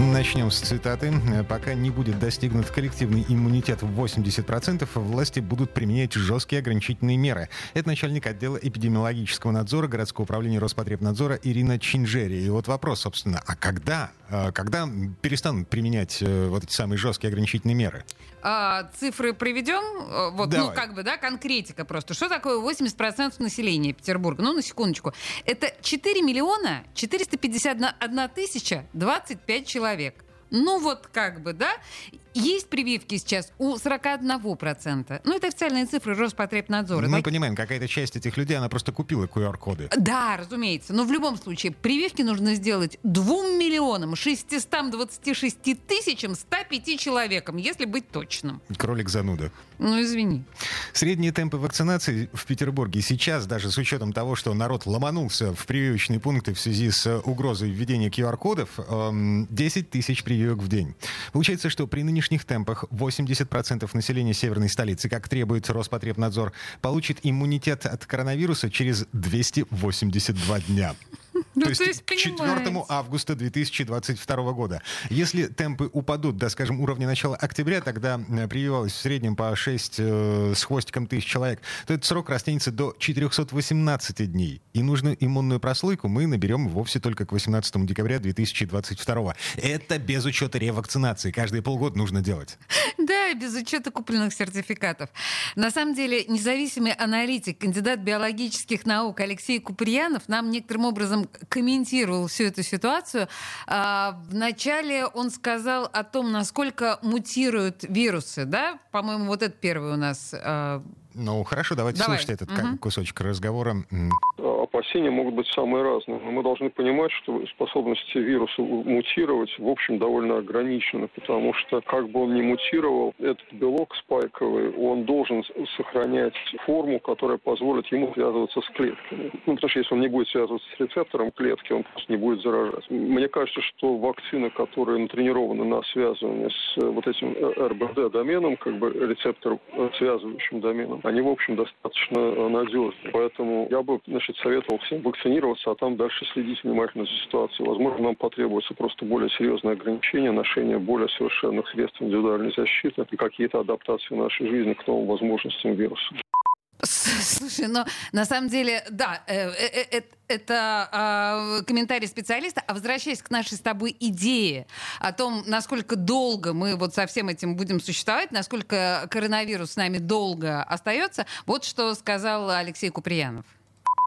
Начнем с цитаты. Пока не будет достигнут коллективный иммунитет в 80%, власти будут применять жесткие ограничительные меры. Это начальник отдела эпидемиологического надзора городского управления Роспотребнадзора Ирина Чинжери. И вот вопрос, собственно, а когда, а когда перестанут применять э, вот эти самые жесткие ограничительные меры? А, цифры приведем? Э, вот, Давай. ну, как бы, да, конкретика просто. Что такое 80% населения Петербурга? Ну, на секундочку. Это 4 миллиона 451 тысяча 25 человек. Ну вот как бы, да? Есть прививки сейчас у 41%. Ну, это официальные цифры Роспотребнадзора. Мы Так- понимаем, какая-то часть этих людей, она просто купила QR-коды. Да, разумеется. Но в любом случае, прививки нужно сделать 2 миллионам 626 тысячам 105 человекам, если быть точным. Кролик зануда. Ну, извини. Средние темпы вакцинации в Петербурге сейчас, даже с учетом того, что народ ломанулся в прививочные пункты в связи с угрозой введения QR-кодов, эм, 10 тысяч прививок в день. Получается, что при нынешних темпах 80% населения северной столицы, как требует Роспотребнадзор, получит иммунитет от коронавируса через 282 дня. Ну, то есть, то есть, к 4 понимаете. августа 2022 года. Если темпы упадут до, скажем, уровня начала октября, тогда прививалось в среднем по 6 э, с хвостиком тысяч человек, то этот срок растянется до 418 дней. И нужную иммунную прослойку мы наберем вовсе только к 18 декабря 2022. Это без учета ревакцинации. Каждые полгода нужно делать. Да, без учета купленных сертификатов. На самом деле, независимый аналитик, кандидат биологических наук Алексей Куприянов нам некоторым образом комментировал всю эту ситуацию. А, Вначале он сказал о том, насколько мутируют вирусы, да? По-моему, вот это первый у нас а, Ну, хорошо, давайте Давай. слушать этот ка- кусочек разговора. Опасения могут быть самые разные. Но мы должны понимать, что способности вируса мутировать, в общем, довольно ограничены, потому что, как бы он ни мутировал, этот белок спайковый, он должен сохранять форму, которая позволит ему связываться с клетками. Ну, потому что если он не будет связываться с рецептором клетки, он просто не будет заражать. Мне кажется, что вакцины, которые натренированы на связывание с э, вот этим э, РБД-доменом, как бы рецептором, э, связывающим доменом, они, в общем, достаточно надежны. Поэтому я бы, значит, советовал всем вакцинироваться, а там дальше следить внимательно за ситуацией. Возможно, нам потребуется просто более серьезное ограничение, ношение более совершенных средств индивидуальной защиты и какие-то адаптации в нашей жизни к новым возможностям вируса. Слушай, но на самом деле, да, э, э, э, это а, комментарий специалиста. А возвращаясь к нашей с тобой идее о том, насколько долго мы вот со всем этим будем существовать, насколько коронавирус с нами долго остается, вот что сказал Алексей Куприянов.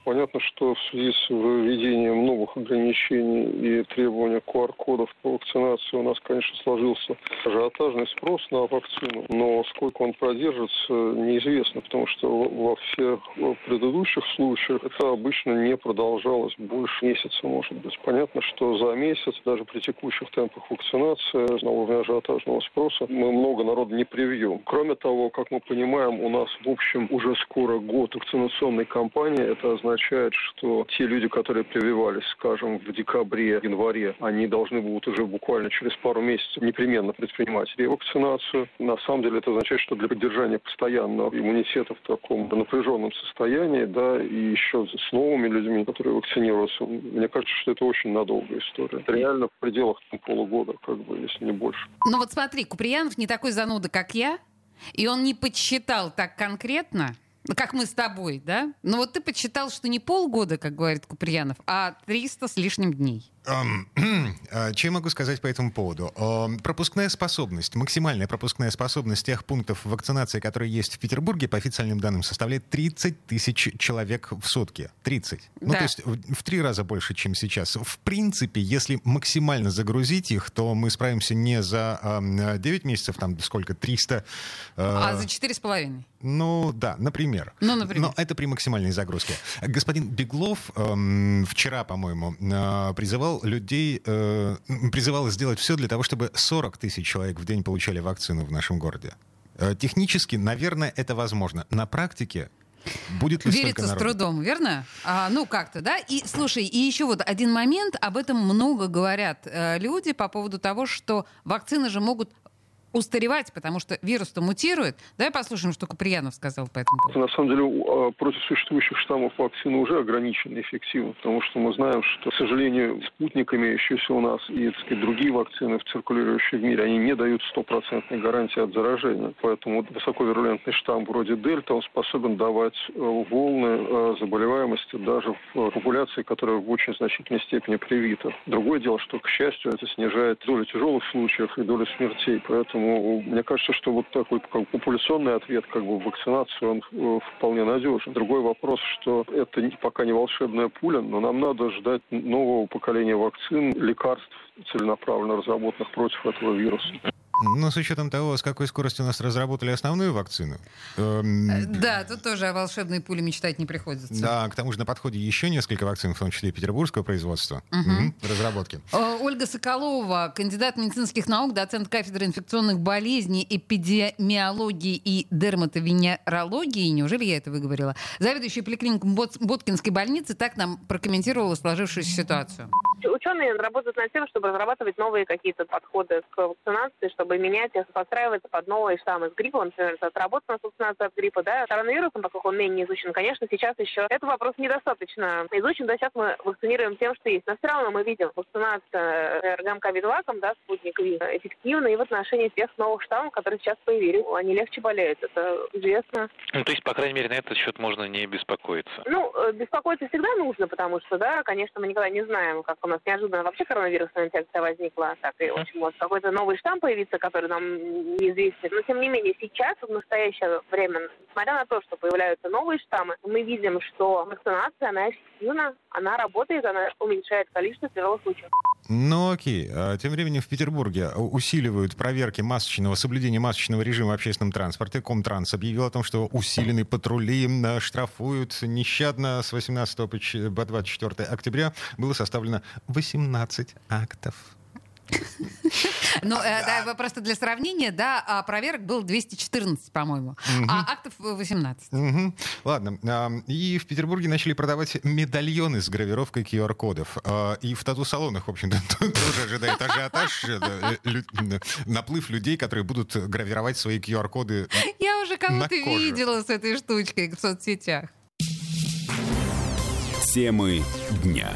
Понятно, что в связи с введением новых ограничений и требования QR-кодов по вакцинации у нас, конечно, сложился ажиотажный спрос на вакцину, но сколько он продержится, неизвестно, потому что во всех предыдущих случаях это обычно не продолжалось больше месяца, может быть. Понятно, что за месяц, даже при текущих темпах вакцинации, на уровне ажиотажного спроса, мы много народа не привьем. Кроме того, как мы понимаем, у нас, в общем, уже скоро год вакцинационной кампании. Это означает, что те люди, которые прививались, скажем, в декабре, январе, они должны будут уже буквально через пару месяцев непременно предпринимать ревакцинацию. На самом деле это означает, что для поддержания постоянного иммунитета в таком напряженном состоянии, да, и еще с новыми людьми, которые вакцинируются, мне кажется, что это очень надолгая история. Это реально в пределах там, полугода, как бы, если не больше. Ну вот смотри, Куприянов не такой зануда, как я, и он не подсчитал так конкретно, как мы с тобой, да? Но вот ты подсчитал, что не полгода, как говорит Куприянов, а 300 с лишним дней. Э, Что я могу сказать по этому поводу? Пропускная способность, максимальная пропускная способность тех пунктов вакцинации, которые есть в Петербурге, по официальным данным, составляет 30 тысяч человек в сутки. 30. Ну, Да. то есть в, три раза больше, чем сейчас. В принципе, если максимально загрузить их, то мы справимся не за эм, 9 месяцев, там сколько, 300... э, А за четыре с половиной. Ну да, например. Ну, например. Но это при максимальной загрузке. Господин Беглов эм, вчера, по-моему, э, призывал людей, э, призывал сделать все для того, чтобы 40 тысяч человек в день получали вакцину в нашем городе. Э, технически, наверное, это возможно. На практике Будет ли Верится с трудом, верно? А, ну, как-то, да? И, слушай, и еще вот один момент, об этом много говорят э, люди по поводу того, что вакцины же могут устаревать, потому что вирус-то мутирует. Давай послушаем, что Куприянов сказал по этому поводу. На самом деле, а, против существующих штаммов вакцины уже ограничены эффективно, потому что мы знаем, что, к сожалению, спутниками еще у нас и так сказать, другие вакцины, циркулирующие в мире, они не дают стопроцентной гарантии от заражения. Поэтому высоковирулентный штамм вроде дельта, он способен давать э, волны э, заболеваемости даже в популяции, которая в очень значительной степени привита. Другое дело, что, к счастью, это снижает долю тяжелых случаев и долю смертей. Поэтому Поэтому мне кажется, что вот такой как, популяционный ответ, как бы вакцинацию, он э, вполне надежен. Другой вопрос, что это пока не волшебная пуля, но нам надо ждать нового поколения вакцин, лекарств целенаправленно разработанных против этого вируса. Но с учетом того, с какой скоростью у нас разработали основную вакцину. Эм... Э, да, тут тоже о волшебной пуле мечтать не приходится. Да, к тому же на подходе еще несколько вакцин, в том числе и петербургского производства. Угу. Угу, разработки. Э, Ольга Соколова, кандидат медицинских наук, доцент кафедры инфекционных болезней, эпидемиологии и дерматовенерологии. Неужели я это выговорила? Заведующий поликлиникой Боткинской больницы так нам прокомментировала сложившуюся ситуацию. Ученые работают над тем, чтобы разрабатывать новые какие-то подходы к вакцинации, чтобы менять и подстраиваться под новые штаммы с гриппом. Например, отработана вакцинация от гриппа, да, коронавирусом, поскольку он менее изучен, конечно, сейчас еще этот вопрос недостаточно изучен, да, сейчас мы вакцинируем тем, что есть. Но все равно мы видим, вакцинация РГМ ковид-лаком, да, спутник Ви, эффективна и в отношении тех новых штаммов, которые сейчас появились. Они легче болеют, это известно. Ну, то есть, по крайней мере, на этот счет можно не беспокоиться? Ну, э, беспокоиться всегда нужно, потому что, да, конечно, мы никогда не знаем, как у нас неожиданно вообще коронавирусная инфекция возникла, так и очень может какой-то новый штамм появиться, которые нам неизвестны. Но, тем не менее, сейчас, в настоящее время, несмотря на то, что появляются новые штаммы, мы видим, что вакцинация, она эффективна, она работает, она уменьшает количество тяжелых случаев. Ну окей. А тем временем в Петербурге усиливают проверки масочного, соблюдения масочного режима в общественном транспорте. Комтранс объявил о том, что усиленные патрули штрафуют нещадно. С 18 по 24 октября было составлено 18 актов. Ну, э, да, просто для сравнения, да, а проверок было 214, по-моему, а актов 18. Ладно. И в Петербурге начали продавать медальоны с гравировкой QR-кодов. А, и в тату-салонах, в общем-то, тоже ожидает ажиотаж, э, наплыв людей, которые будут гравировать свои QR-коды Я уже кого-то видела с этой штучкой в соцсетях. Темы дня.